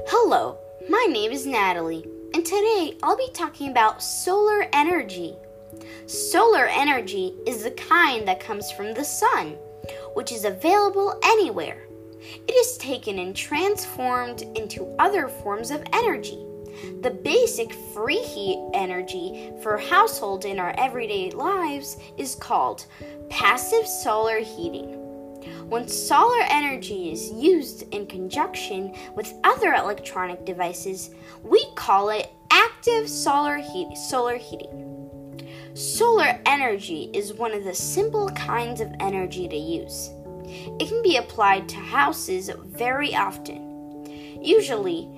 Hello, my name is Natalie, and today I'll be talking about solar energy. Solar energy is the kind that comes from the sun, which is available anywhere. It is taken and transformed into other forms of energy. The basic free heat energy for households in our everyday lives is called passive solar heating. When solar energy is used in conjunction with other electronic devices, we call it active solar, heat, solar heating. Solar energy is one of the simple kinds of energy to use. It can be applied to houses very often. Usually,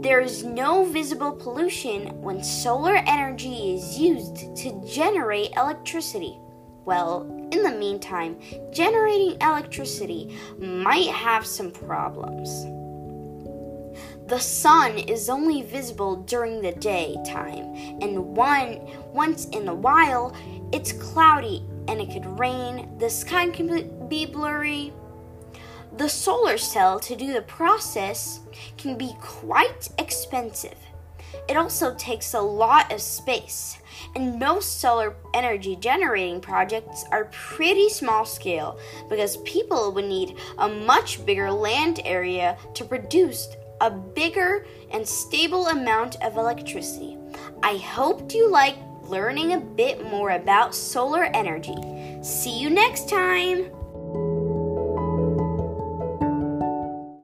there is no visible pollution when solar energy is used to generate electricity. Well, in the meantime, generating electricity might have some problems. The sun is only visible during the daytime, and one once in a while it's cloudy and it could rain, the sky can be blurry. The solar cell to do the process can be quite expensive. It also takes a lot of space, and most solar energy generating projects are pretty small scale because people would need a much bigger land area to produce a bigger and stable amount of electricity. I hope you like learning a bit more about solar energy. See you next time!